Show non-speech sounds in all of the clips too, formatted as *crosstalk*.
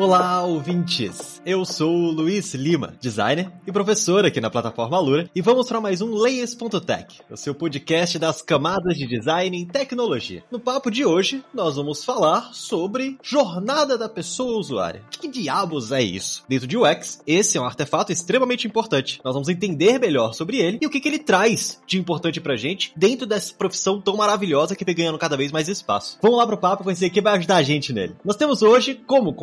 Olá, ouvintes! Eu sou o Luiz Lima, designer e professor aqui na plataforma Alura, e vamos para mais um Layers.tech, o seu podcast das camadas de design em tecnologia. No papo de hoje, nós vamos falar sobre jornada da pessoa usuária. Que diabos é isso? Dentro de UX, esse é um artefato extremamente importante. Nós vamos entender melhor sobre ele e o que, que ele traz de importante pra gente dentro dessa profissão tão maravilhosa que vem ganhando cada vez mais espaço. Vamos lá pro papo conhecer quem vai ajudar a gente nele. Nós temos hoje, como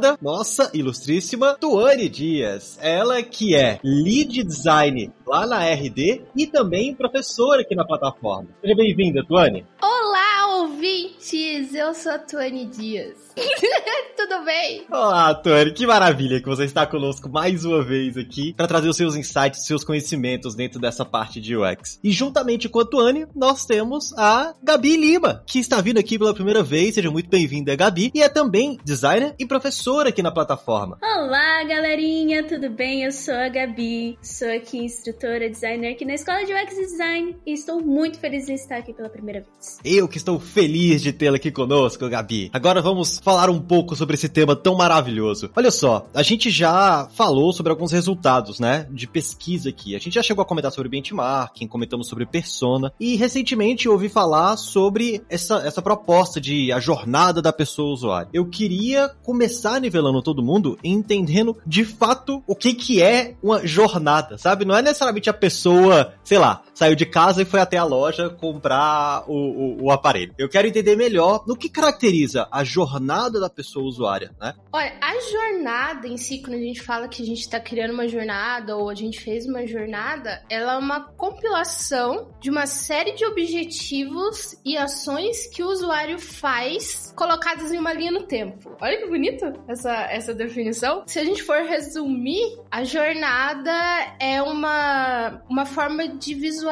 convidada, nossa ilustríssima Tuane Dias. Ela que é lead design lá na RD e também professora aqui na plataforma. Seja bem-vinda, Tuane. Olá, ouvintes! Eu sou a Tuane Dias. *laughs* Tudo bem? Olá, Tuane. Que maravilha que você está conosco mais uma vez aqui para trazer os seus insights, seus conhecimentos dentro dessa parte de UX. E juntamente com a Tuane, nós temos a Gabi Lima, que está vindo aqui pela primeira vez. Seja muito bem-vinda, Gabi. E é também designer e professora aqui na plataforma. Olá, galerinha. Tudo bem? Eu sou a Gabi. Sou aqui instrutora, designer aqui na Escola de UX Design. E estou muito feliz de estar aqui pela primeira vez. Eu que estou feliz de tê-la aqui conosco, Gabi. Agora vamos falar um pouco sobre esse tema tão maravilhoso. Olha só, a gente já falou sobre alguns resultados, né, de pesquisa aqui. A gente já chegou a comentar sobre benchmarking, comentamos sobre persona e recentemente ouvi falar sobre essa, essa proposta de a jornada da pessoa usuária. Eu queria começar nivelando todo mundo entendendo de fato o que que é uma jornada, sabe? Não é necessariamente a pessoa, sei lá, saiu de casa e foi até a loja comprar o, o, o aparelho. Eu quero entender melhor no que caracteriza a jornada da pessoa usuária, né? Olha, a jornada em si, quando a gente fala que a gente está criando uma jornada ou a gente fez uma jornada, ela é uma compilação de uma série de objetivos e ações que o usuário faz colocadas em uma linha no tempo. Olha que bonito essa, essa definição. Se a gente for resumir, a jornada é uma, uma forma de visualizar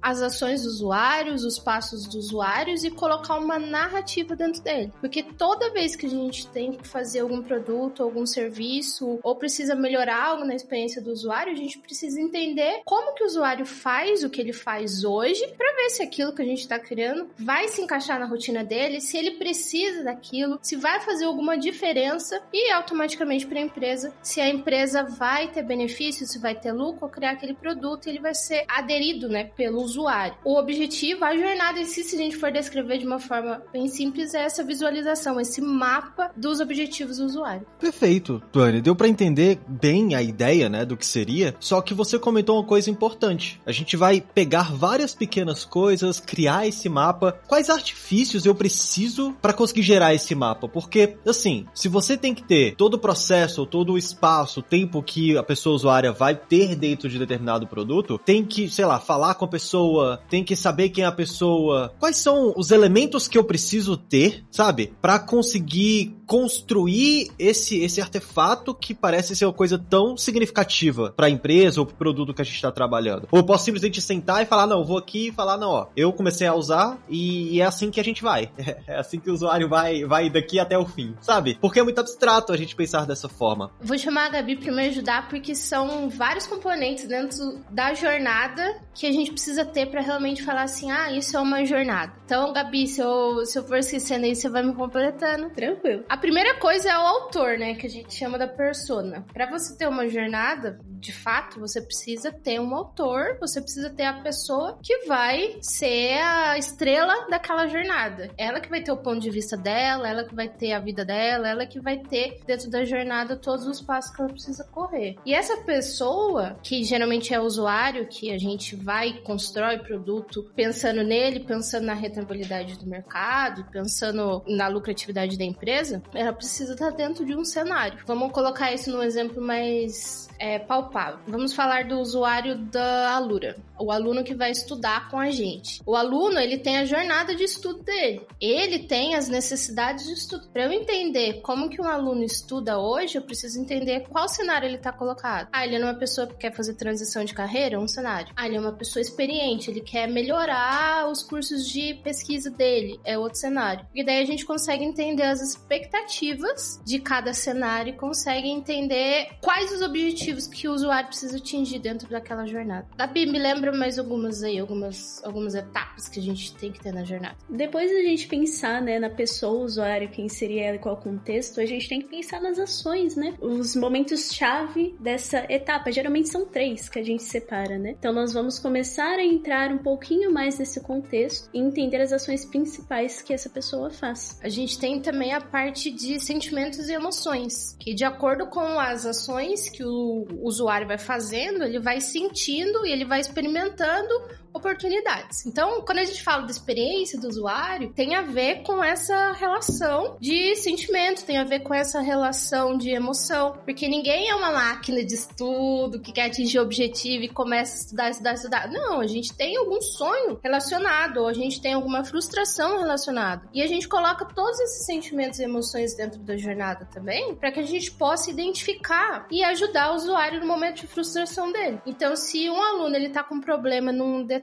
as ações dos usuários, os passos dos usuários e colocar uma narrativa dentro dele. Porque toda vez que a gente tem que fazer algum produto, algum serviço, ou precisa melhorar algo na experiência do usuário, a gente precisa entender como que o usuário faz o que ele faz hoje, para ver se aquilo que a gente está criando vai se encaixar na rotina dele, se ele precisa daquilo, se vai fazer alguma diferença e automaticamente para a empresa, se a empresa vai ter benefício, se vai ter lucro criar aquele produto, ele vai ser aderido, né, pelo usuário. O objetivo, a jornada em si, se a gente for descrever de uma forma bem simples, é essa visualização, esse mapa dos objetivos do usuário. Perfeito, Tuane. Deu para entender bem a ideia, né, do que seria. Só que você comentou uma coisa importante. A gente vai pegar várias pequenas coisas, criar esse mapa. Quais artifícios eu preciso para conseguir gerar esse mapa? Porque, assim, se você tem que ter todo o processo, todo o espaço, o tempo que a pessoa usuária vai ter dentro de determinado produto, tem que, sei lá, falar com a pessoa, tem que saber quem é a pessoa. Quais são os elementos que eu preciso ter, sabe? Para conseguir construir esse, esse artefato que parece ser uma coisa tão significativa para a empresa ou para o produto que a gente está trabalhando. Ou eu posso simplesmente sentar e falar, não, vou aqui e falar, não, ó, eu comecei a usar e, e é assim que a gente vai. *laughs* É assim que o usuário vai, vai daqui até o fim, sabe? Porque é muito abstrato a gente pensar dessa forma. Vou chamar a Gabi para me ajudar porque são vários componentes dentro da jornada que a gente precisa ter para realmente falar assim, ah, isso é uma jornada. Então, Gabi, se eu, se eu for esquecendo aí, você vai me completando. Tranquilo. A primeira coisa é o autor, né? Que a gente chama da persona. Para você ter uma jornada, de fato, você precisa ter um autor, você precisa ter a pessoa que vai ser a estrela daquela jornada. Ela que vai ter o ponto de vista dela, ela que vai ter a vida dela, ela que vai ter dentro da jornada todos os passos que ela precisa correr. E essa pessoa, que geralmente é o usuário, que a gente vai constrói produto pensando nele, pensando na rentabilidade do mercado, pensando na lucratividade da empresa, ela precisa estar dentro de um cenário. Vamos colocar isso num exemplo mais é, palpável. Vamos falar do usuário da Alura, o aluno que vai estudar com a gente. O aluno ele tem a jornada de estudo dele, ele tem as necessidades de estudo. Para eu entender como que um aluno estuda hoje, eu preciso entender qual cenário ele está colocado. Ah, ele é uma pessoa que quer fazer transição de carreira, um cenário. Ah, ele é uma pessoa experiente, ele quer melhorar os cursos de pesquisa dele, é outro cenário. E daí a gente consegue entender as expectativas de cada cenário e consegue entender quais os objetivos que o usuário precisa atingir dentro daquela jornada. Gabi, me lembra mais algumas aí, algumas, algumas etapas que a gente tem que ter na jornada. Depois da gente pensar, né, na pessoa, o usuário, quem seria ela e qual contexto, a gente tem que pensar nas ações, né? Os momentos-chave dessa etapa. Geralmente são três que a gente separa, né? Então nós vamos começar a entrar um pouquinho mais nesse contexto e entender as ações principais que essa pessoa faz. A gente tem também a parte de sentimentos e emoções, que de acordo com as ações que o usuário vai fazendo, ele vai sentindo e ele vai experimentando oportunidades. Então, quando a gente fala da experiência do usuário, tem a ver com essa relação de sentimento, tem a ver com essa relação de emoção, porque ninguém é uma máquina de estudo que quer atingir o objetivo e começa a estudar, estudar, estudar. Não, a gente tem algum sonho relacionado, ou a gente tem alguma frustração relacionada. E a gente coloca todos esses sentimentos e emoções dentro da jornada também, para que a gente possa identificar e ajudar o usuário no momento de frustração dele. Então, se um aluno ele tá com problema num determinado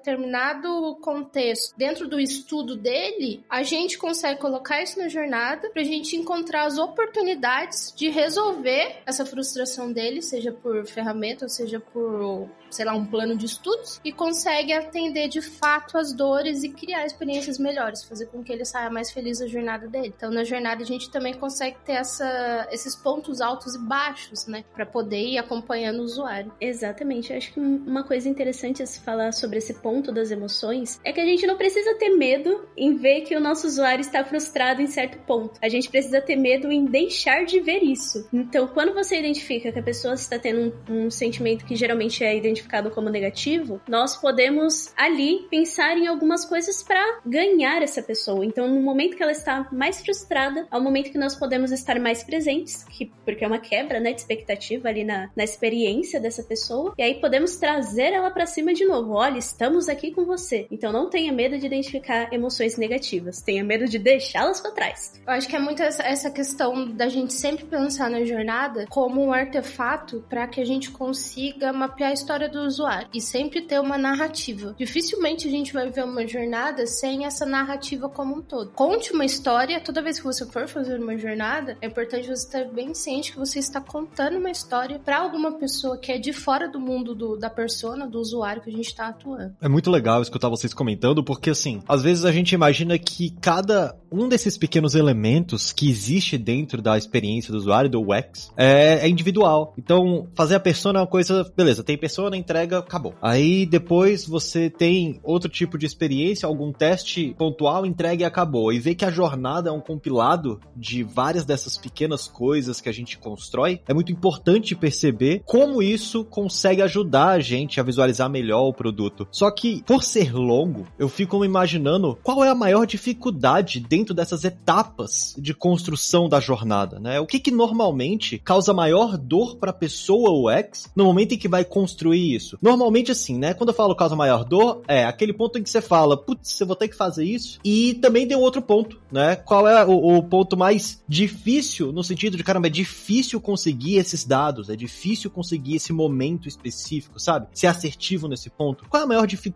contexto dentro do estudo dele, a gente consegue colocar isso na jornada para a gente encontrar as oportunidades de resolver essa frustração dele, seja por ferramenta, ou seja por sei lá, um plano de estudos e consegue atender de fato as dores e criar experiências melhores, fazer com que ele saia mais feliz da jornada dele. Então, na jornada, a gente também consegue ter essa, esses pontos altos e baixos, né, para poder ir acompanhando o usuário. Exatamente. Eu acho que uma coisa interessante a se falar sobre esse ponto das emoções é que a gente não precisa ter medo em ver que o nosso usuário está frustrado em certo ponto. A gente precisa ter medo em deixar de ver isso. Então, quando você identifica que a pessoa está tendo um, um sentimento que geralmente é identificado como negativo, nós podemos ali pensar em algumas coisas para ganhar essa pessoa. Então, no momento que ela está mais frustrada, é o momento que nós podemos estar mais presentes, que, porque é uma quebra né, de expectativa ali na, na experiência dessa pessoa, e aí podemos trazer ela para cima de novo. Olha, estamos aqui com você. Então, não tenha medo de identificar emoções negativas, tenha medo de deixá-las para trás. Eu acho que é muito essa questão da gente sempre pensar na jornada como um artefato para que a gente consiga mapear a história do usuário e sempre ter uma narrativa. Dificilmente a gente vai ver uma jornada sem essa narrativa como um todo. Conte uma história, toda vez que você for fazer uma jornada, é importante você estar bem ciente que você está contando uma história para alguma pessoa que é de fora do mundo do, da persona, do usuário que a gente está atuando. É muito legal escutar vocês comentando, porque assim, às vezes a gente imagina que cada um desses pequenos elementos que existe dentro da experiência do usuário, do UX, é, é individual. Então, fazer a persona é uma coisa, beleza, tem persona, entrega, acabou. Aí depois você tem outro tipo de experiência, algum teste pontual, entrega e acabou. E ver que a jornada é um compilado de várias dessas pequenas coisas que a gente constrói, é muito importante perceber como isso consegue ajudar a gente a visualizar melhor o produto. Só que, por ser longo, eu fico imaginando qual é a maior dificuldade dentro dessas etapas de construção da jornada, né? O que que normalmente causa maior dor para a pessoa UX no momento em que vai construir isso. Normalmente, assim, né? Quando eu falo causa maior dor, é aquele ponto em que você fala, putz, eu vou ter que fazer isso. E também tem outro ponto, né? Qual é o, o ponto mais difícil, no sentido de, caramba, é difícil conseguir esses dados, é difícil conseguir esse momento específico, sabe? Ser assertivo nesse ponto. Qual é a maior dificuldade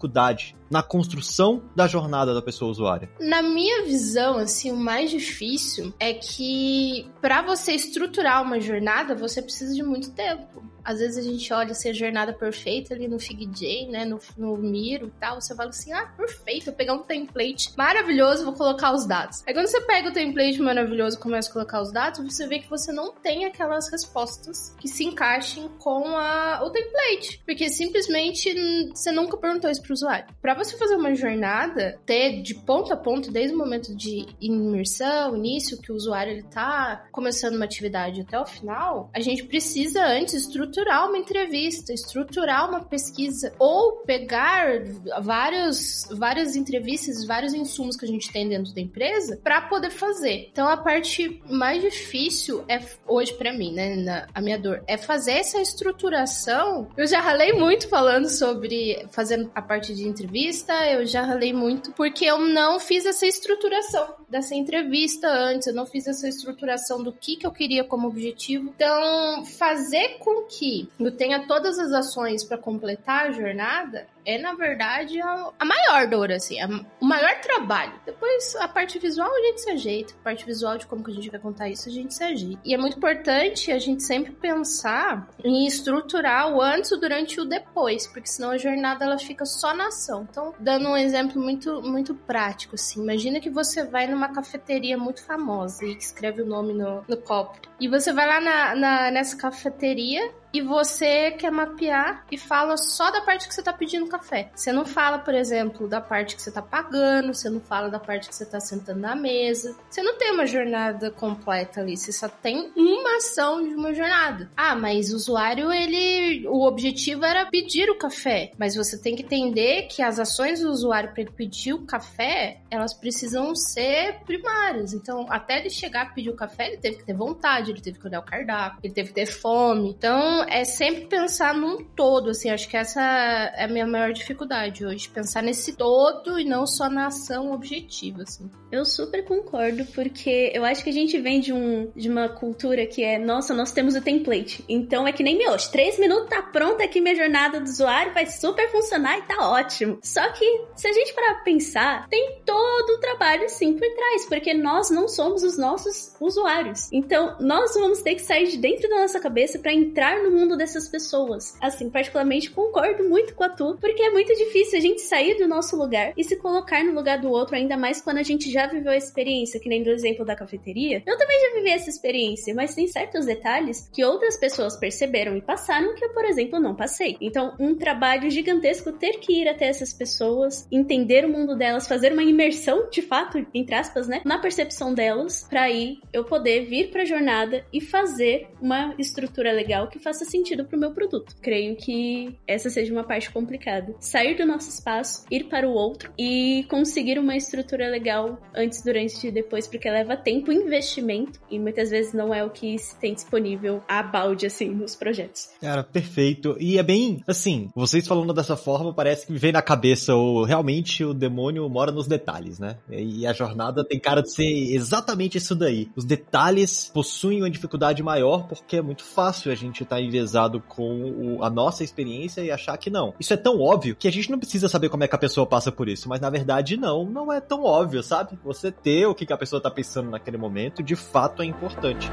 na construção da jornada da pessoa usuária? Na minha visão, assim, o mais difícil é que para você estruturar uma jornada, você precisa de muito tempo. Às vezes a gente olha assim, a jornada perfeita ali no FigJ, né, no, no Miro e tal, você fala assim, ah, perfeito, vou pegar um template maravilhoso, vou colocar os dados. Aí quando você pega o template maravilhoso e começa a colocar os dados, você vê que você não tem aquelas respostas que se encaixem com a, o template, porque simplesmente você nunca perguntou isso pro usuário. Para você fazer uma jornada, ter de ponto a ponto, desde o momento de imersão, início, que o usuário ele tá começando uma atividade até o final, a gente precisa antes estruturar estruturar uma entrevista, estruturar uma pesquisa, ou pegar vários, várias entrevistas, vários insumos que a gente tem dentro da empresa para poder fazer. Então a parte mais difícil é hoje para mim, né, na, a minha dor, é fazer essa estruturação. Eu já ralei muito falando sobre fazendo a parte de entrevista, eu já ralei muito porque eu não fiz essa estruturação dessa entrevista antes, eu não fiz essa estruturação do que que eu queria como objetivo. Então, fazer com que que eu tenha todas as ações para completar a jornada é na verdade a, a maior dor, assim, a, o maior trabalho. Depois a parte visual a gente se ajeita, a parte visual de como que a gente vai contar isso a gente se ajeita. E é muito importante a gente sempre pensar em estruturar o antes, o durante e o depois, porque senão a jornada ela fica só na ação. Então, dando um exemplo muito muito prático, assim, imagina que você vai numa cafeteria muito famosa e escreve o nome no, no copo. E você vai lá na, na nessa cafeteria e você quer mapear e fala só da parte que você tá pedindo café. Você não fala, por exemplo, da parte que você tá pagando, você não fala da parte que você tá sentando na mesa. Você não tem uma jornada completa ali, você só tem uma ação de uma jornada. Ah, mas o usuário, ele. O objetivo era pedir o café, mas você tem que entender que as ações do usuário para ele pedir o café, elas precisam ser primárias. Então, até ele chegar a pedir o café, ele teve que ter vontade, ele teve que olhar o cardápio, ele teve que ter fome. Então, é sempre pensar num todo, assim, acho que essa é a minha maior dificuldade hoje, pensar nesse todo e não só na ação objetiva, assim. Eu super concordo, porque eu acho que a gente vem de, um, de uma cultura que é, nossa, nós temos o template, então é que nem meu, três minutos tá pronta aqui minha jornada do usuário, vai super funcionar e tá ótimo. Só que, se a gente parar pra pensar, tem todo o trabalho sim por trás, porque nós não somos os nossos usuários. Então, nós vamos ter que sair de dentro da nossa cabeça para entrar no mundo dessas pessoas. Assim, particularmente concordo muito com a Tu, porque é muito difícil a gente sair do nosso lugar e se colocar no lugar do outro, ainda mais quando a gente já viveu a experiência, que nem do exemplo da cafeteria. Eu também já vivi essa experiência, mas tem certos detalhes que outras pessoas perceberam e passaram que eu, por exemplo, não passei. Então, um trabalho gigantesco ter que ir até essas pessoas, entender o mundo delas, fazer uma imersão, de fato, entre aspas, né, na percepção delas, para aí eu poder vir para a jornada e fazer uma estrutura legal que faça sentido pro meu produto. Creio que essa seja uma parte complicada. Sair do nosso espaço, ir para o outro e conseguir uma estrutura legal antes, durante e depois, porque leva tempo investimento e muitas vezes não é o que tem disponível a balde, assim, nos projetos. Cara, perfeito. E é bem, assim, vocês falando dessa forma, parece que me vem na cabeça o realmente o demônio mora nos detalhes, né? E a jornada tem cara de ser exatamente isso daí. Os detalhes possuem uma dificuldade maior porque é muito fácil a gente estar tá enviesado com o, a nossa experiência e achar que não. Isso é tão óbvio que a gente não precisa saber como é que a pessoa passa por isso, mas na verdade não, não é tão óbvio, sabe? Você ter o que a pessoa tá pensando naquele momento, de fato é importante.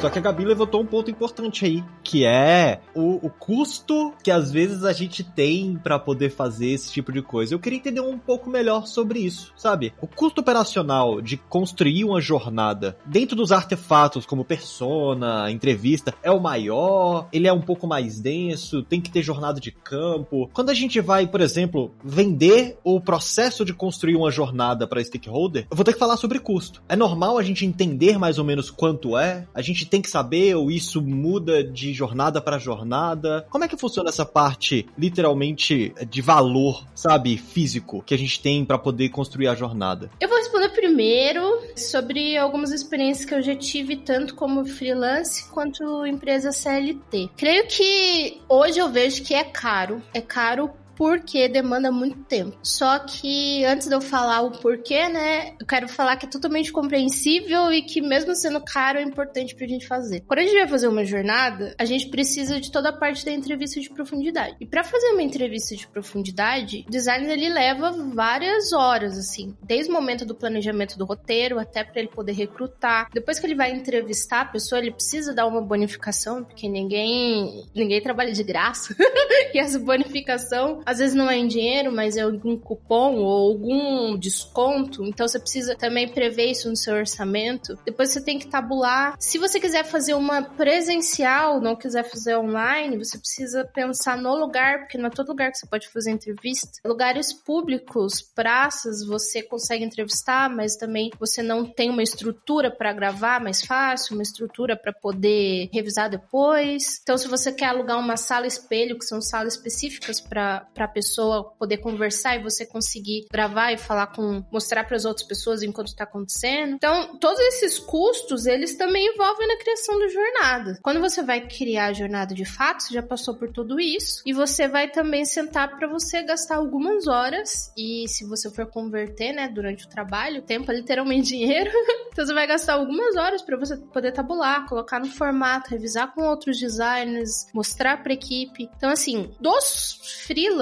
Só que a Gabi levantou um ponto importante aí, que é o, o custo que às vezes a gente tem para poder fazer esse tipo de coisa. Eu queria entender um pouco melhor sobre isso, sabe? O custo operacional de construir uma jornada dentro dos artefatos como persona, entrevista, é o maior? Ele é um pouco mais denso? Tem que ter jornada de campo? Quando a gente vai, por exemplo, vender o processo de construir uma jornada para stakeholder, eu vou ter que falar sobre custo. É normal a gente entender mais ou menos quanto é? A gente tem que saber ou isso muda de jornada para jornada? Como é que funciona essa parte, literalmente, de valor, sabe, físico, que a gente tem para poder construir a jornada? Eu vou responder primeiro sobre algumas experiências que eu já tive, tanto como freelance quanto empresa CLT. Creio que hoje eu vejo que é caro. É caro porque demanda muito tempo. Só que antes de eu falar o porquê, né, eu quero falar que é totalmente compreensível e que mesmo sendo caro é importante pra gente fazer. Quando a gente vai fazer uma jornada, a gente precisa de toda a parte da entrevista de profundidade. E para fazer uma entrevista de profundidade, o design ele leva várias horas assim, desde o momento do planejamento do roteiro até para ele poder recrutar. Depois que ele vai entrevistar a pessoa, ele precisa dar uma bonificação, porque ninguém ninguém trabalha de graça. *laughs* e essa bonificação às vezes não é em dinheiro, mas é algum cupom ou algum desconto. Então você precisa também prever isso no seu orçamento. Depois você tem que tabular. Se você quiser fazer uma presencial, não quiser fazer online, você precisa pensar no lugar, porque não é todo lugar que você pode fazer entrevista. Lugares públicos, praças, você consegue entrevistar, mas também você não tem uma estrutura para gravar mais fácil, uma estrutura para poder revisar depois. Então, se você quer alugar uma sala espelho, que são salas específicas para para a pessoa poder conversar e você conseguir gravar e falar com, mostrar para as outras pessoas enquanto está acontecendo. Então, todos esses custos, eles também envolvem na criação da jornada. Quando você vai criar a jornada de fato, você já passou por tudo isso e você vai também sentar para você gastar algumas horas e se você for converter, né, durante o trabalho, tempo é literalmente *laughs* dinheiro. então você vai gastar algumas horas para você poder tabular, colocar no formato, revisar com outros designers, mostrar para equipe. Então assim, dos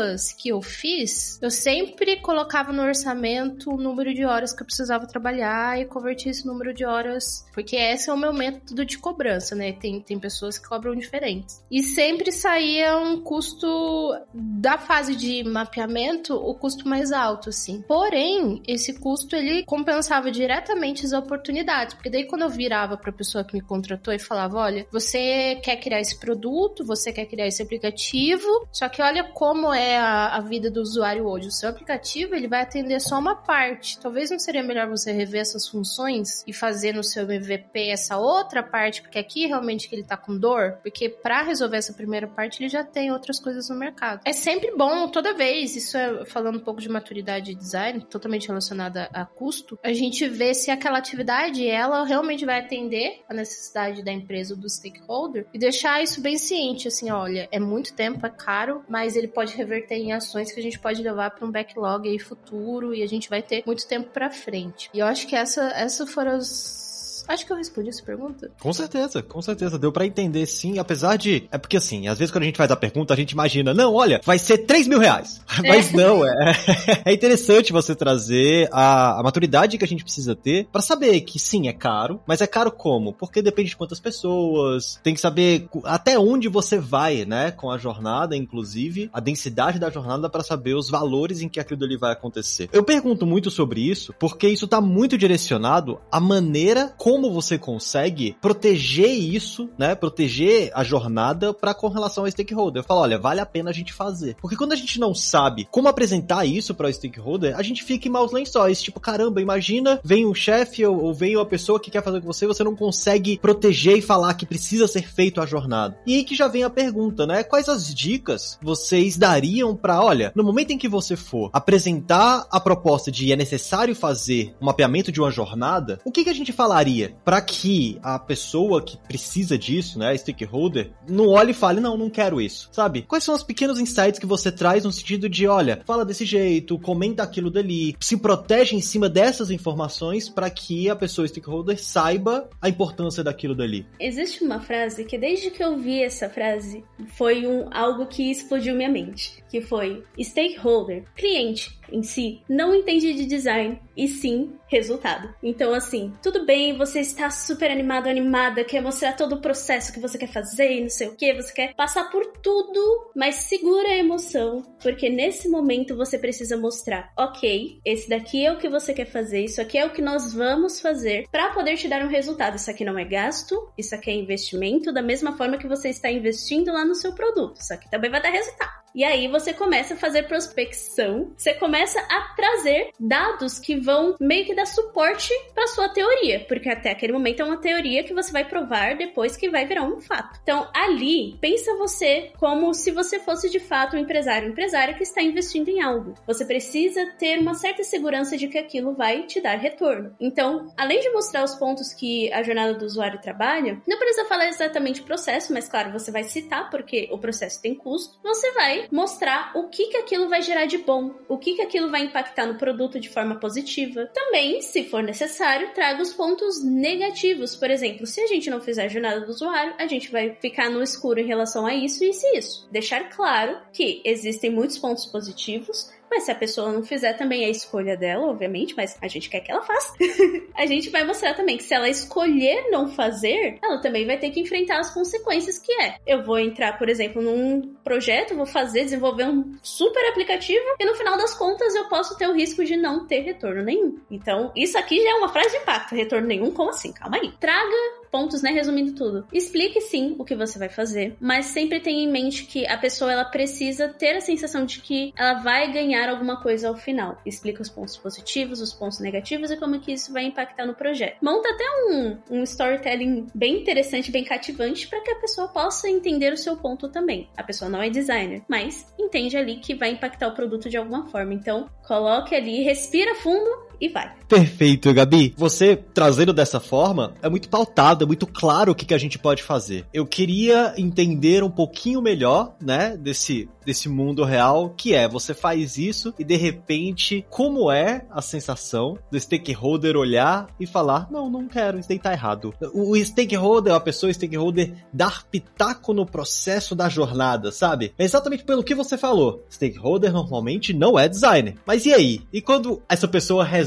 freelas que eu fiz, eu sempre colocava no orçamento o número de horas que eu precisava trabalhar e convertia esse número de horas, porque esse é o meu método de cobrança, né? Tem, tem pessoas que cobram diferentes. E sempre saía um custo da fase de mapeamento, o custo mais alto, assim. Porém, esse custo ele compensava diretamente as oportunidades, porque daí quando eu virava para a pessoa que me contratou e falava, olha, você quer criar esse produto, você quer criar esse aplicativo, só que olha como é a, a vida do usuário hoje. O seu aplicativo ele vai atender só uma parte. Talvez não seria melhor você rever essas funções e fazer no seu MVP essa outra parte, porque aqui realmente que ele tá com dor, porque para resolver essa primeira parte ele já tem outras coisas no mercado. É sempre bom toda vez, isso é falando um pouco de maturidade de design, totalmente relacionada a custo, a gente vê se aquela atividade ela realmente vai atender a necessidade da empresa ou do stakeholder e deixar isso bem ciente, assim, olha, é muito tempo, é caro, mas ele pode reverter em ações que a gente pode levar para um backlog aí futuro e a gente vai ter muito tempo para frente. E eu acho que essa, essa foram as Acho que eu respondi essa pergunta. Com certeza, com certeza. Deu para entender sim, apesar de. É porque assim, às vezes quando a gente faz a pergunta, a gente imagina, não, olha, vai ser 3 mil reais. *laughs* É. Mas não, é, *laughs* é interessante você trazer a, a maturidade que a gente precisa ter para saber que sim, é caro, mas é caro como? Porque depende de quantas pessoas, tem que saber até onde você vai, né, com a jornada, inclusive, a densidade da jornada para saber os valores em que aquilo ali vai acontecer. Eu pergunto muito sobre isso porque isso tá muito direcionado à maneira como como você consegue proteger isso, né? Proteger a jornada para com relação ao stakeholder. Eu falo, olha, vale a pena a gente fazer. Porque quando a gente não sabe como apresentar isso para o stakeholder, a gente fica em maus lençóis. Tipo, caramba, imagina, vem um chefe ou, ou vem uma pessoa que quer fazer com você, você não consegue proteger e falar que precisa ser feito a jornada. E aí que já vem a pergunta, né? Quais as dicas vocês dariam para, olha, no momento em que você for apresentar a proposta de é necessário fazer um mapeamento de uma jornada, o que, que a gente falaria? Para que a pessoa que precisa disso, né, stakeholder, não olhe e fale, não, não quero isso, sabe? Quais são os pequenos insights que você traz no sentido de, olha, fala desse jeito, comenta aquilo dali, se protege em cima dessas informações para que a pessoa stakeholder saiba a importância daquilo dali? Existe uma frase que desde que eu vi essa frase foi um algo que explodiu minha mente, que foi stakeholder, cliente em si, não entende de design e sim resultado. Então, assim, tudo bem, você está super animado, animada, quer mostrar todo o processo que você quer fazer e não sei o que, você quer passar por tudo, mas segura a emoção, porque nesse momento você precisa mostrar, ok, esse daqui é o que você quer fazer, isso aqui é o que nós vamos fazer para poder te dar um resultado. Isso aqui não é gasto, isso aqui é investimento, da mesma forma que você está investindo lá no seu produto. Isso aqui também vai dar resultado. E aí você começa a fazer prospecção, você começa a trazer dados que vão meio que dar suporte para sua teoria, porque até aquele momento é uma teoria que você vai provar depois que vai virar um fato. Então, ali, pensa você como se você fosse de fato um empresário, um empresário que está investindo em algo. Você precisa ter uma certa segurança de que aquilo vai te dar retorno. Então, além de mostrar os pontos que a jornada do usuário trabalha, não precisa falar exatamente o processo, mas claro, você vai citar porque o processo tem custo. Você mostrar o que que aquilo vai gerar de bom, o que que aquilo vai impactar no produto de forma positiva. Também, se for necessário, traga os pontos negativos. Por exemplo, se a gente não fizer a jornada do usuário, a gente vai ficar no escuro em relação a isso, isso e isso. Deixar claro que existem muitos pontos positivos, mas se a pessoa não fizer, também é a escolha dela, obviamente, mas a gente quer que ela faça. *laughs* a gente vai mostrar também que se ela escolher não fazer, ela também vai ter que enfrentar as consequências que é. Eu vou entrar, por exemplo, num projeto, vou fazer, desenvolver um super aplicativo e no final das contas eu posso ter o risco de não ter retorno nenhum. Então, isso aqui já é uma frase de impacto. Retorno nenhum, como assim? Calma aí. Traga pontos, né, resumindo tudo. Explique sim o que você vai fazer, mas sempre tenha em mente que a pessoa ela precisa ter a sensação de que ela vai ganhar alguma coisa ao final. Explica os pontos positivos, os pontos negativos e como que isso vai impactar no projeto. Monta até um, um storytelling bem interessante, bem cativante para que a pessoa possa entender o seu ponto também. A pessoa não é designer, mas entende ali que vai impactar o produto de alguma forma. Então, coloque ali, respira fundo e vai. Perfeito, Gabi. Você trazendo dessa forma é muito pautado, é muito claro o que, que a gente pode fazer. Eu queria entender um pouquinho melhor, né, desse, desse mundo real, que é você faz isso e de repente, como é a sensação do stakeholder olhar e falar: não, não quero, isso daí tá errado. O stakeholder, a pessoa stakeholder, dar pitaco no processo da jornada, sabe? É exatamente pelo que você falou. Stakeholder normalmente não é designer. Mas e aí? E quando essa pessoa resolve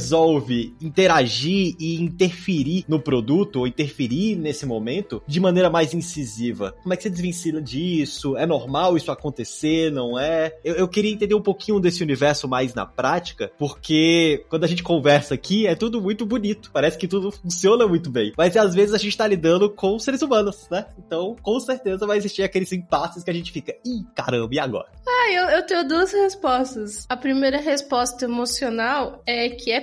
interagir e interferir no produto ou interferir nesse momento de maneira mais incisiva? Como é que você desvencilha disso? É normal isso acontecer? Não é? Eu, eu queria entender um pouquinho desse universo mais na prática, porque quando a gente conversa aqui é tudo muito bonito. Parece que tudo funciona muito bem. Mas às vezes a gente tá lidando com seres humanos, né? Então, com certeza vai existir aqueles impasses que a gente fica, ih, caramba, e agora? Ah, eu, eu tenho duas respostas. A primeira resposta emocional é que é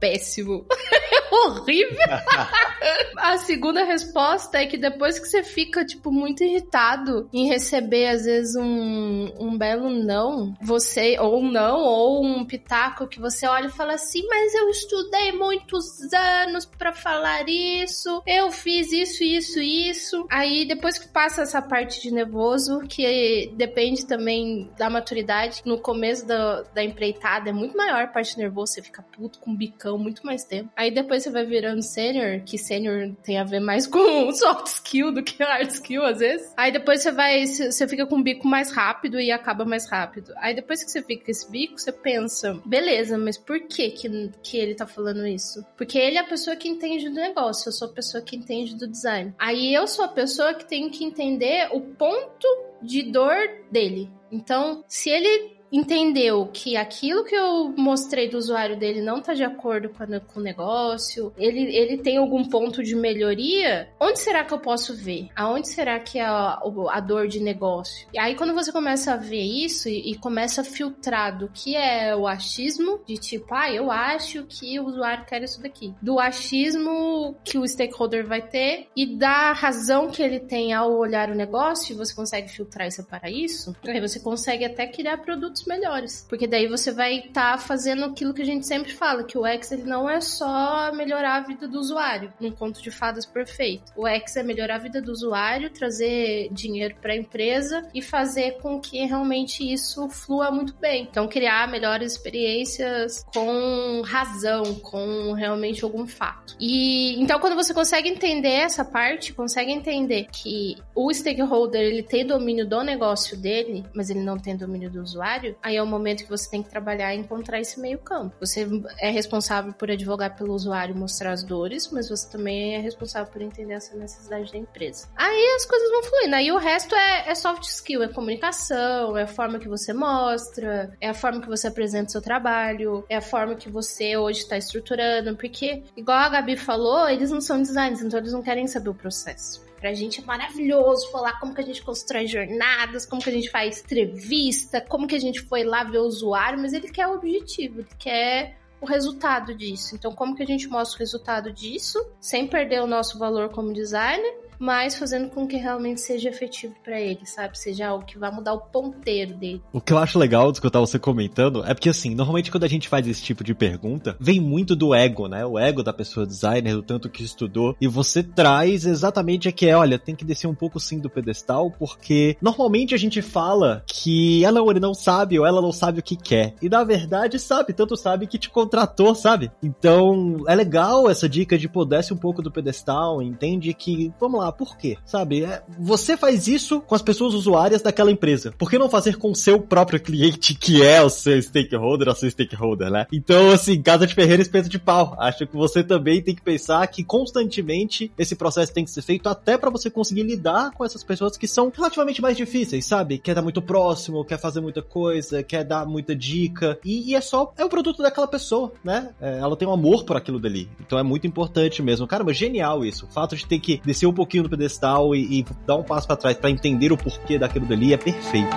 péssimo. é *laughs* horrível. *laughs* a segunda resposta é que depois que você fica, tipo, muito irritado em receber, às vezes, um, um belo não, você, ou um não, ou um pitaco que você olha e fala assim, mas eu estudei muitos anos para falar isso, eu fiz isso, isso, isso. Aí, depois que passa essa parte de nervoso, que depende também da maturidade, no começo da, da empreitada é muito maior a parte nervosa, você fica puto com bicão muito mais tempo. Aí depois você vai virando sênior, que sênior tem a ver mais *laughs* com soft skill do que hard skill às vezes. Aí depois você vai, você fica com o bico mais rápido e acaba mais rápido. Aí depois que você fica com esse bico, você pensa, beleza, mas por que que, que ele tá falando isso? Porque ele é a pessoa que entende do negócio, eu sou a pessoa que entende do design. Aí eu sou a pessoa que tem que entender o ponto de dor dele. Então, se ele entendeu que aquilo que eu mostrei do usuário dele não tá de acordo com, a, com o negócio, ele, ele tem algum ponto de melhoria, onde será que eu posso ver? Aonde será que é a, a dor de negócio? E aí, quando você começa a ver isso e, e, começa a filtrar do que é o achismo, de tipo, ah, eu acho que o usuário quer isso daqui, do achismo que o stakeholder vai ter e da razão que ele tem ao olhar o negócio, você consegue filtrar e separar isso, aí você consegue até criar produtos melhores. Porque daí você vai estar tá fazendo aquilo que a gente sempre fala, que o X ele não é só melhorar a vida do usuário, num conto de fadas perfeito. O X é melhorar a vida do usuário, trazer dinheiro para a empresa e fazer com que realmente isso flua muito bem. Então criar melhores experiências com razão, com realmente algum fato. E então quando você consegue entender essa parte, consegue entender que o stakeholder ele tem domínio do negócio dele, mas ele não tem domínio do usuário, aí é o momento que você tem que trabalhar e encontrar esse meio campo. Você é responsável por advogar pelo usuário e mostrar as dores, mas você também é responsável por entender essa necessidade da empresa. Aí as coisas vão fluindo. Aí o resto é, é soft skill, é comunicação, é a forma que você mostra, é a forma que você apresenta o seu trabalho, é a forma que você hoje está estruturando, porque, igual a Gabi falou, eles não são designers, então eles não querem saber o processo. Pra gente é maravilhoso falar como que a gente constrói jornadas, como que a gente faz entrevista, como que a gente foi lá ver o usuário, mas ele quer o objetivo, ele quer o resultado disso. Então, como que a gente mostra o resultado disso, sem perder o nosso valor como designer, mas fazendo com que realmente seja efetivo para ele, sabe? Seja algo que vai mudar o ponteiro dele. O que eu acho legal de escutar você comentando é porque, assim, normalmente quando a gente faz esse tipo de pergunta, vem muito do ego, né? O ego da pessoa designer, do tanto que estudou, e você traz exatamente a que é, olha, tem que descer um pouco sim do pedestal, porque normalmente a gente fala que ela ou ele não sabe, ou ela não sabe o que quer. E na verdade sabe, tanto sabe que te contratou, sabe? Então, é legal essa dica de pô, desce um pouco do pedestal, entende que, vamos lá, Ah, por quê? Sabe? É, você faz isso com as pessoas usuárias daquela empresa. Por que não fazer com o seu próprio cliente, que é o seu stakeholder, o seu stakeholder, né? Então, assim, casa de ferreira, espeto de pau. Acho que você também tem que pensar que constantemente esse processo tem que ser feito até para você conseguir lidar com essas pessoas que são relativamente mais difíceis, sabe? Quer dar muito próximo, quer fazer muita coisa, quer dar muita dica. E, e é só, é o produto daquela pessoa, né? É, ela tem um amor por aquilo dali. Então é muito importante mesmo. Caramba, genial isso. O fato de ter que descer um pouquinho do pedestal e, e dar um passo para trás para entender o porquê daquilo dali é perfeito.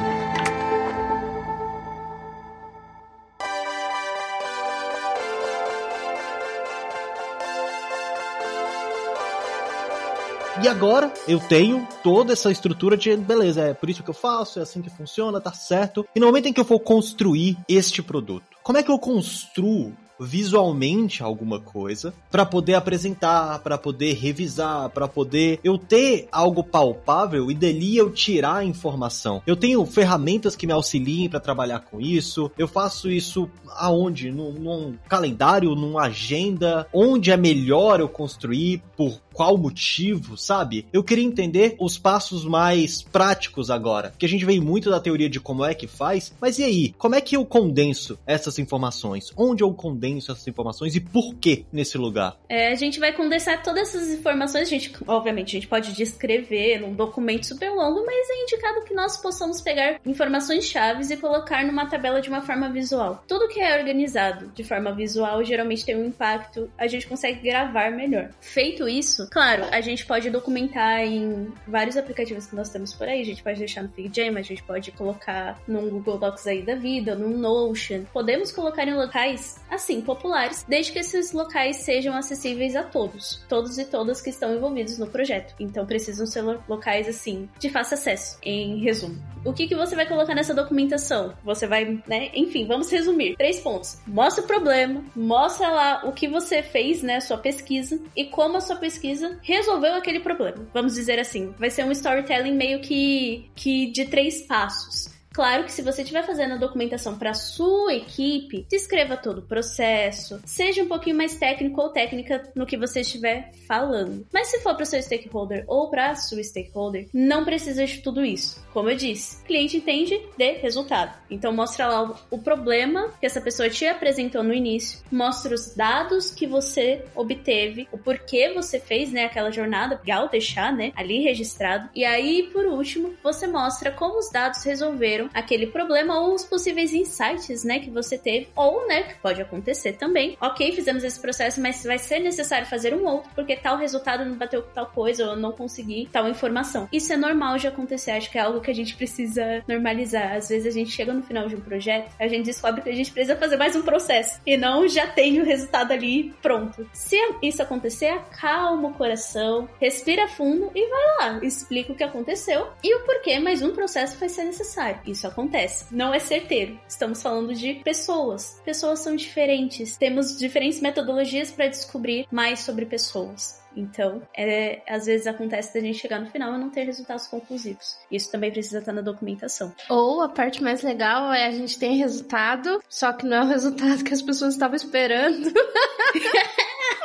E agora eu tenho toda essa estrutura de beleza, é por isso que eu faço, é assim que funciona, tá certo. E no momento em que eu for construir este produto, como é que eu construo visualmente alguma coisa para poder apresentar, para poder revisar, para poder eu ter algo palpável e dali eu tirar a informação. Eu tenho ferramentas que me auxiliem para trabalhar com isso. Eu faço isso aonde? Num, num calendário, numa agenda, onde é melhor eu construir, por qual motivo, sabe? Eu queria entender os passos mais práticos agora, que a gente vem muito da teoria de como é que faz, mas e aí? Como é que eu condenso essas informações? Onde eu condenso essas informações e por que nesse lugar? É, a gente vai condensar todas essas informações, a gente, obviamente, a gente pode descrever num documento super longo, mas é indicado que nós possamos pegar informações chaves e colocar numa tabela de uma forma visual. Tudo que é organizado de forma visual geralmente tem um impacto, a gente consegue gravar melhor. Feito isso. Claro, a gente pode documentar em vários aplicativos que nós temos por aí. A gente pode deixar no FigJam, a gente pode colocar num Google Docs aí da vida, num Notion. Podemos colocar em locais, assim, populares, desde que esses locais sejam acessíveis a todos. Todos e todas que estão envolvidos no projeto. Então precisam ser locais, assim, de fácil acesso, em resumo. O que, que você vai colocar nessa documentação? Você vai, né? Enfim, vamos resumir. Três pontos. Mostra o problema, mostra lá o que você fez, né? Sua pesquisa e como a sua pesquisa resolveu aquele problema. Vamos dizer assim, vai ser um storytelling meio que, que de três passos. Claro que se você estiver fazendo a documentação para sua equipe, descreva todo o processo, seja um pouquinho mais técnico ou técnica no que você estiver falando. Mas se for para seu stakeholder ou para sua stakeholder, não precisa de tudo isso. Como eu disse, cliente entende de resultado. Então mostra lá o problema que essa pessoa te apresentou no início, mostra os dados que você obteve, o porquê você fez, né, aquela jornada, legal deixar, né, ali registrado. E aí, por último, você mostra como os dados resolveram resolveram aquele problema ou os possíveis insights, né, que você teve, ou, né, que pode acontecer também. Ok, fizemos esse processo, mas vai ser necessário fazer um outro porque tal resultado não bateu com tal coisa ou não consegui tal informação. Isso é normal de acontecer, acho que é algo que a gente precisa normalizar. Às vezes a gente chega no final de um projeto, a gente descobre que a gente precisa fazer mais um processo e não já tem o resultado ali pronto. Se isso acontecer, acalma o coração, respira fundo e vai lá, explica o que aconteceu e o porquê mais um processo vai ser necessário. Isso acontece. Não é certeiro. Estamos falando de pessoas. Pessoas são diferentes. Temos diferentes metodologias para descobrir mais sobre pessoas. Então, é, às vezes acontece da gente chegar no final e não ter resultados conclusivos. Isso também precisa estar na documentação. Ou a parte mais legal é a gente tem resultado, só que não é o resultado que as pessoas estavam esperando. *laughs*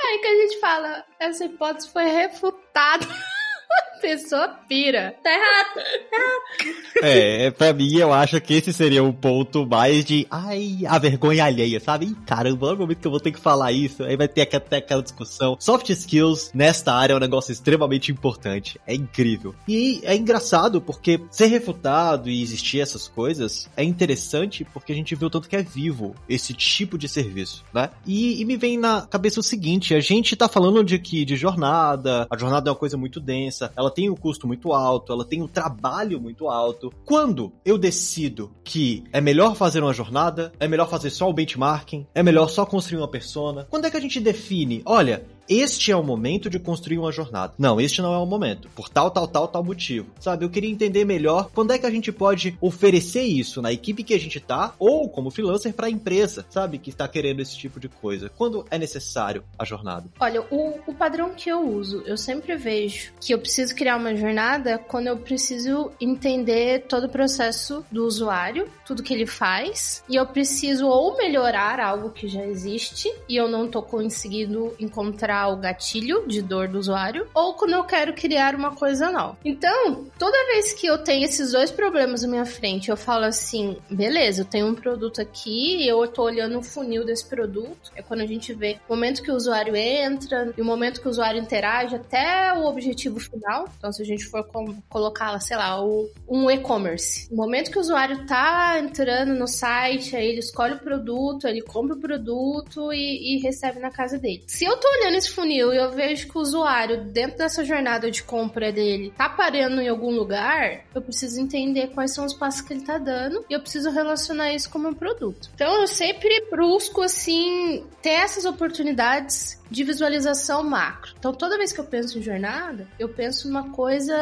Aí que a gente fala, essa hipótese foi refutada. *laughs* Pessoa pira. Tá errado. Tá errado. É, pra mim, eu acho que esse seria um ponto mais de, ai, a vergonha alheia, sabe? Caramba, no momento que eu vou ter que falar isso, aí vai ter até aquela discussão. Soft skills nesta área é um negócio extremamente importante. É incrível. E é engraçado porque ser refutado e existir essas coisas é interessante porque a gente vê o tanto que é vivo esse tipo de serviço, né? E, e me vem na cabeça o seguinte, a gente tá falando de que de jornada, a jornada é uma coisa muito densa, ela tem um custo muito alto, ela tem um trabalho muito alto. Quando eu decido que é melhor fazer uma jornada, é melhor fazer só o benchmarking, é melhor só construir uma persona, quando é que a gente define, olha, este é o momento de construir uma jornada. Não, este não é o momento. Por tal, tal, tal, tal motivo. Sabe? Eu queria entender melhor quando é que a gente pode oferecer isso na equipe que a gente tá ou como freelancer para a empresa, sabe? Que está querendo esse tipo de coisa. Quando é necessário a jornada? Olha, o, o padrão que eu uso, eu sempre vejo que eu preciso criar uma jornada quando eu preciso entender todo o processo do usuário, tudo que ele faz, e eu preciso ou melhorar algo que já existe e eu não tô conseguindo encontrar o gatilho de dor do usuário ou quando eu quero criar uma coisa nova. Então, toda vez que eu tenho esses dois problemas na minha frente, eu falo assim, beleza, eu tenho um produto aqui, eu tô olhando o funil desse produto. É quando a gente vê o momento que o usuário entra e o momento que o usuário interage até o objetivo final. Então, se a gente for colocar lá, sei lá, um e-commerce. O momento que o usuário tá entrando no site, aí ele escolhe o produto, ele compra o produto e, e recebe na casa dele. Se eu tô olhando esse funil e eu vejo que o usuário, dentro dessa jornada de compra dele, tá parando em algum lugar, eu preciso entender quais são os passos que ele tá dando e eu preciso relacionar isso com o meu produto. Então eu sempre busco, assim, ter essas oportunidades de visualização macro. Então, toda vez que eu penso em jornada, eu penso numa coisa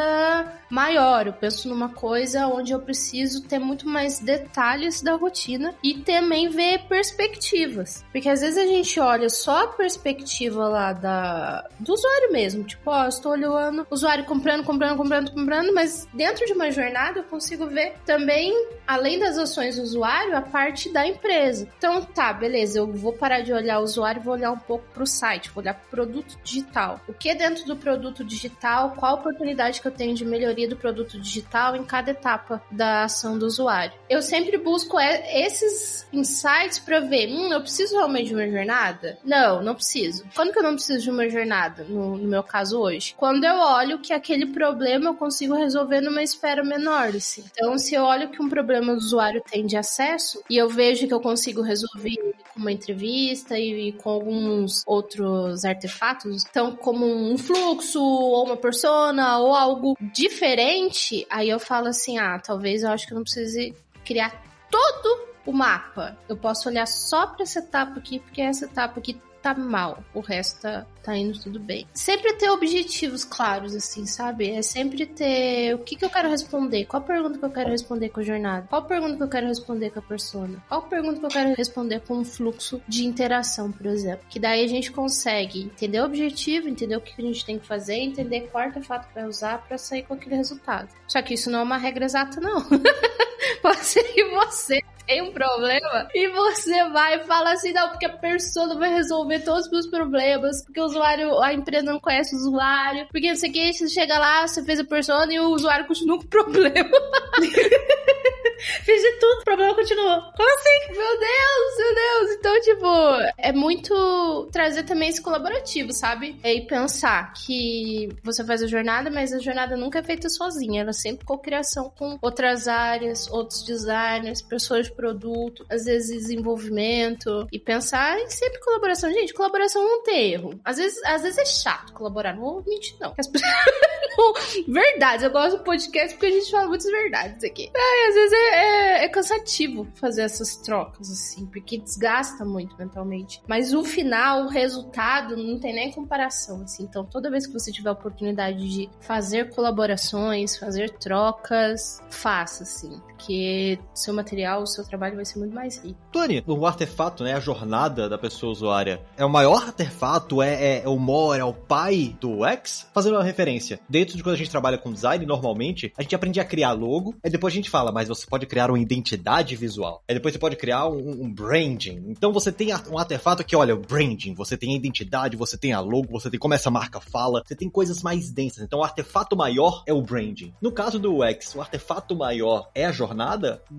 maior, eu penso numa coisa onde eu preciso ter muito mais detalhes da rotina e também ver perspectivas. Porque às vezes a gente olha só a perspectiva lá da, do usuário mesmo, tipo, ó, estou olhando o usuário comprando, comprando, comprando, comprando, mas dentro de uma jornada eu consigo ver também, além das ações do usuário, a parte da empresa. Então, tá, beleza, eu vou parar de olhar o usuário e vou olhar um pouco para o site site, vou olhar para produto digital. O que é dentro do produto digital? Qual a oportunidade que eu tenho de melhoria do produto digital em cada etapa da ação do usuário? Eu sempre busco esses insights para ver, hum, eu preciso realmente de uma jornada? Não, não preciso. Quando que eu não preciso de uma jornada, no, no meu caso hoje? Quando eu olho que aquele problema eu consigo resolver numa esfera menor, assim. Então, se eu olho que um problema do usuário tem de acesso e eu vejo que eu consigo resolver com uma entrevista e, e com alguns outros outros artefatos, então como um fluxo ou uma persona ou algo diferente, aí eu falo assim, ah, talvez eu acho que eu não precise criar todo o mapa. Eu posso olhar só para essa etapa aqui, porque essa etapa aqui tá mal, o resto tá, tá indo tudo bem. Sempre ter objetivos claros, assim, sabe? É sempre ter o que, que eu quero responder, qual pergunta que eu quero responder com a jornada, qual pergunta que eu quero responder com a persona, qual pergunta que eu quero responder com um fluxo de interação, por exemplo. Que daí a gente consegue entender o objetivo, entender o que a gente tem que fazer, entender qual artefato que vai usar para sair com aquele resultado. Só que isso não é uma regra exata, não. *laughs* Pode ser que você tem um problema e você vai e fala assim, não, porque a persona vai resolver todos os meus problemas, porque o usuário, a empresa não conhece o usuário, porque não sei o que, você chega lá, você fez a persona e o usuário continua *laughs* com o problema. *laughs* Fiz de tudo, o problema continuou. Como assim? Meu Deus, meu Deus. Então, tipo, é muito trazer também esse colaborativo, sabe? É, e pensar que você faz a jornada, mas a jornada nunca é feita sozinha. Ela é sempre co-criação com outras áreas, outros designers, pessoas de produto, às vezes desenvolvimento. E pensar em sempre colaboração. Gente, colaboração não tem erro. Às vezes, às vezes é chato colaborar. Não vou mentir, não. As. *laughs* Verdade, eu gosto do podcast porque a gente fala muitas verdades aqui. Ai, às vezes é é, é, cansativo fazer essas trocas, assim, porque desgasta muito mentalmente. Mas o final, o resultado, não tem nem comparação, assim. Então, toda vez que você tiver a oportunidade de fazer colaborações, fazer trocas, faça, assim. Porque seu material, o seu trabalho vai ser muito mais rico. Tony, o artefato, né, a jornada da pessoa usuária, é o maior artefato? É, é, é o More, é o pai do X? Fazendo uma referência, dentro de quando a gente trabalha com design, normalmente, a gente aprende a criar logo, e depois a gente fala, mas você pode criar uma identidade visual. Aí depois você pode criar um, um branding. Então você tem um artefato que, olha, o branding, você tem a identidade, você tem a logo, você tem como essa marca fala, você tem coisas mais densas. Então o artefato maior é o branding. No caso do UX, o artefato maior é a jornada?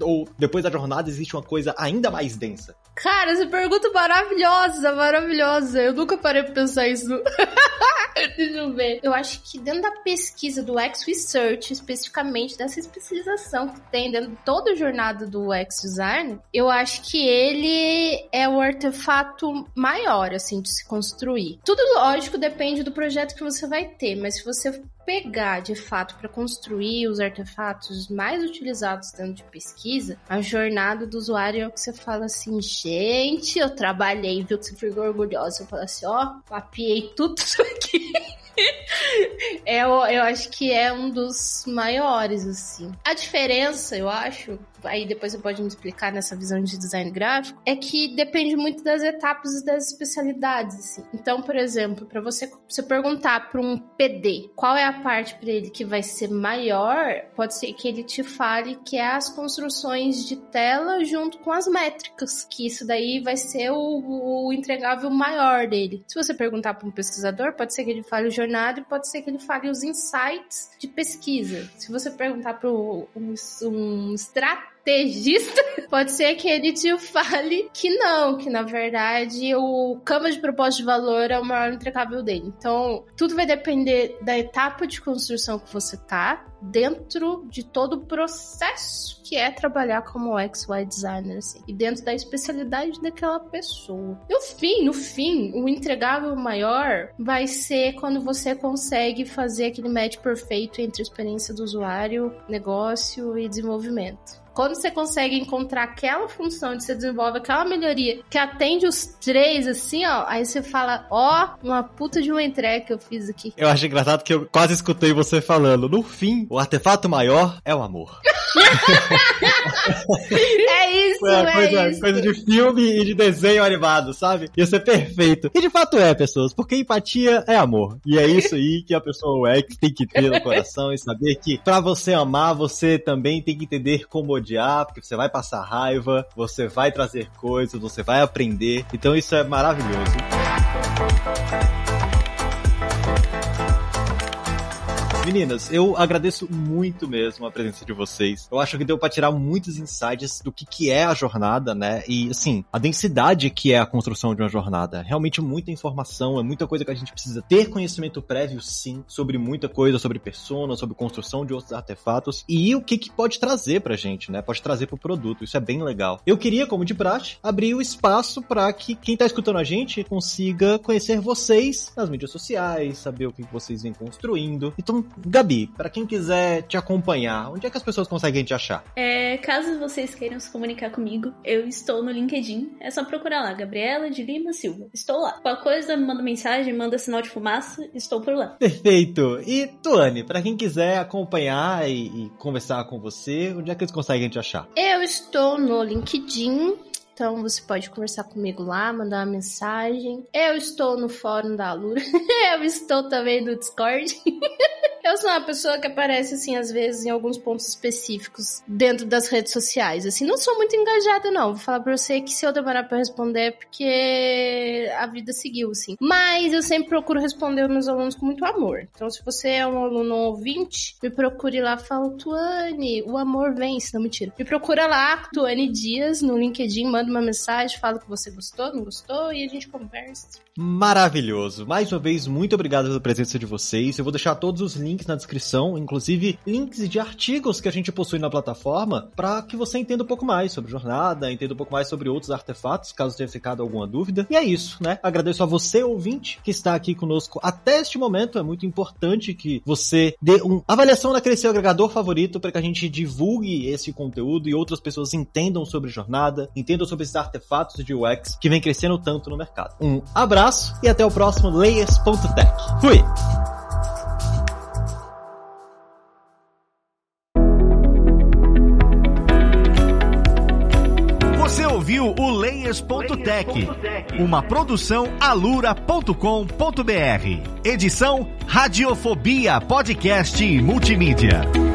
Ou depois da jornada existe uma coisa ainda mais densa? Cara, essa pergunta maravilhosa, maravilhosa. Eu nunca parei pra pensar isso. *laughs* Deixa eu ver. Eu acho que dentro da pesquisa do X Research, especificamente dessa especialização que tem dentro de toda a jornada do X Design, eu acho que ele é o artefato maior, assim, de se construir. Tudo, lógico, depende do projeto que você vai ter, mas se você pegar de fato para construir os artefatos mais utilizados dentro de pesquisa, a jornada do usuário é o que você fala assim, gente, eu trabalhei, viu que você ficou orgulhosa. Eu falo assim, ó, papiei tudo isso *laughs* aqui. eu, eu acho que é um dos maiores, assim. A diferença, eu acho, aí depois você pode me explicar nessa visão de design gráfico, é que depende muito das etapas e das especialidades. Assim. Então, por exemplo, para você, você perguntar para um PD qual é a parte para ele que vai ser maior, pode ser que ele te fale que é as construções de tela junto com as métricas, que isso daí vai ser o, o entregável maior dele. Se você perguntar para um pesquisador, pode ser que ele fale o jornada e pode ser que ele fale os insights de pesquisa. Se você perguntar para um, um estrategista, *laughs* pode ser que ele te fale que não, que na verdade o cama de propósito de valor é o maior entregável dele. Então, tudo vai depender da etapa de construção que você tá, dentro de todo o processo que é trabalhar como XY designer, assim, e dentro da especialidade daquela pessoa. No fim, no fim, o entregável maior vai ser quando você consegue fazer aquele match perfeito entre a experiência do usuário, negócio e desenvolvimento. Quando você consegue encontrar aquela função de você desenvolve aquela melhoria que atende os três, assim, ó, aí você fala, ó, oh, uma puta de uma entrega que eu fiz aqui. Eu acho engraçado que eu quase escutei você falando, no fim, o artefato maior é o amor. *laughs* é isso, é, coisa, isso. Coisa de filme e de desenho animado, sabe? Ia ser perfeito. E de fato é, pessoas, porque empatia é amor. E é isso aí que a pessoa UX tem que ter no coração e saber que para você amar, você também tem que entender como odiar, porque você vai passar raiva, você vai trazer coisas, você vai aprender. Então isso é maravilhoso. Meninas, eu agradeço muito mesmo a presença de vocês. Eu acho que deu para tirar muitos insights do que, que é a jornada, né? E, assim, a densidade que é a construção de uma jornada. Realmente muita informação, é muita coisa que a gente precisa ter conhecimento prévio, sim, sobre muita coisa, sobre persona, sobre construção de outros artefatos e o que, que pode trazer pra gente, né? Pode trazer pro produto. Isso é bem legal. Eu queria, como de praxe, abrir o espaço para que quem tá escutando a gente consiga conhecer vocês nas mídias sociais, saber o que vocês vêm construindo. Então, Gabi, para quem quiser te acompanhar, onde é que as pessoas conseguem te achar? É, caso vocês queiram se comunicar comigo, eu estou no LinkedIn. É só procurar lá, Gabriela de Lima Silva. Estou lá. Qualquer coisa, me manda mensagem, manda sinal de fumaça, estou por lá. Perfeito. E Tuane, para quem quiser acompanhar e, e conversar com você, onde é que eles conseguem te achar? Eu estou no LinkedIn, então você pode conversar comigo lá, mandar uma mensagem. Eu estou no fórum da Alura. *laughs* eu estou também no Discord. *laughs* eu sou uma pessoa que aparece, assim, às vezes em alguns pontos específicos dentro das redes sociais. Assim, não sou muito engajada, não. Vou falar pra você que se eu demorar pra responder é porque a vida seguiu, assim. Mas eu sempre procuro responder os meus alunos com muito amor. Então, se você é um aluno ouvinte, me procure lá, fala, Tuane, o amor vence. Não, mentira. Me procura lá, Tuane Dias, no LinkedIn, manda uma mensagem, fala que você gostou, não gostou, e a gente conversa. Maravilhoso. Mais uma vez, muito obrigado pela presença de vocês. Eu vou deixar todos os links na descrição, inclusive links de artigos que a gente possui na plataforma, para que você entenda um pouco mais sobre jornada, entenda um pouco mais sobre outros artefatos, caso tenha ficado alguma dúvida. E é isso, né? Agradeço a você, ouvinte, que está aqui conosco até este momento. É muito importante que você dê uma avaliação naquele seu agregador favorito para que a gente divulgue esse conteúdo e outras pessoas entendam sobre jornada, entendam sobre esses artefatos de UX que vem crescendo tanto no mercado. Um abraço abraço e até o próximo Layers.tech. Fui! Você ouviu o Layers.tech, uma produção alura.com.br. Edição Radiofobia Podcast e Multimídia.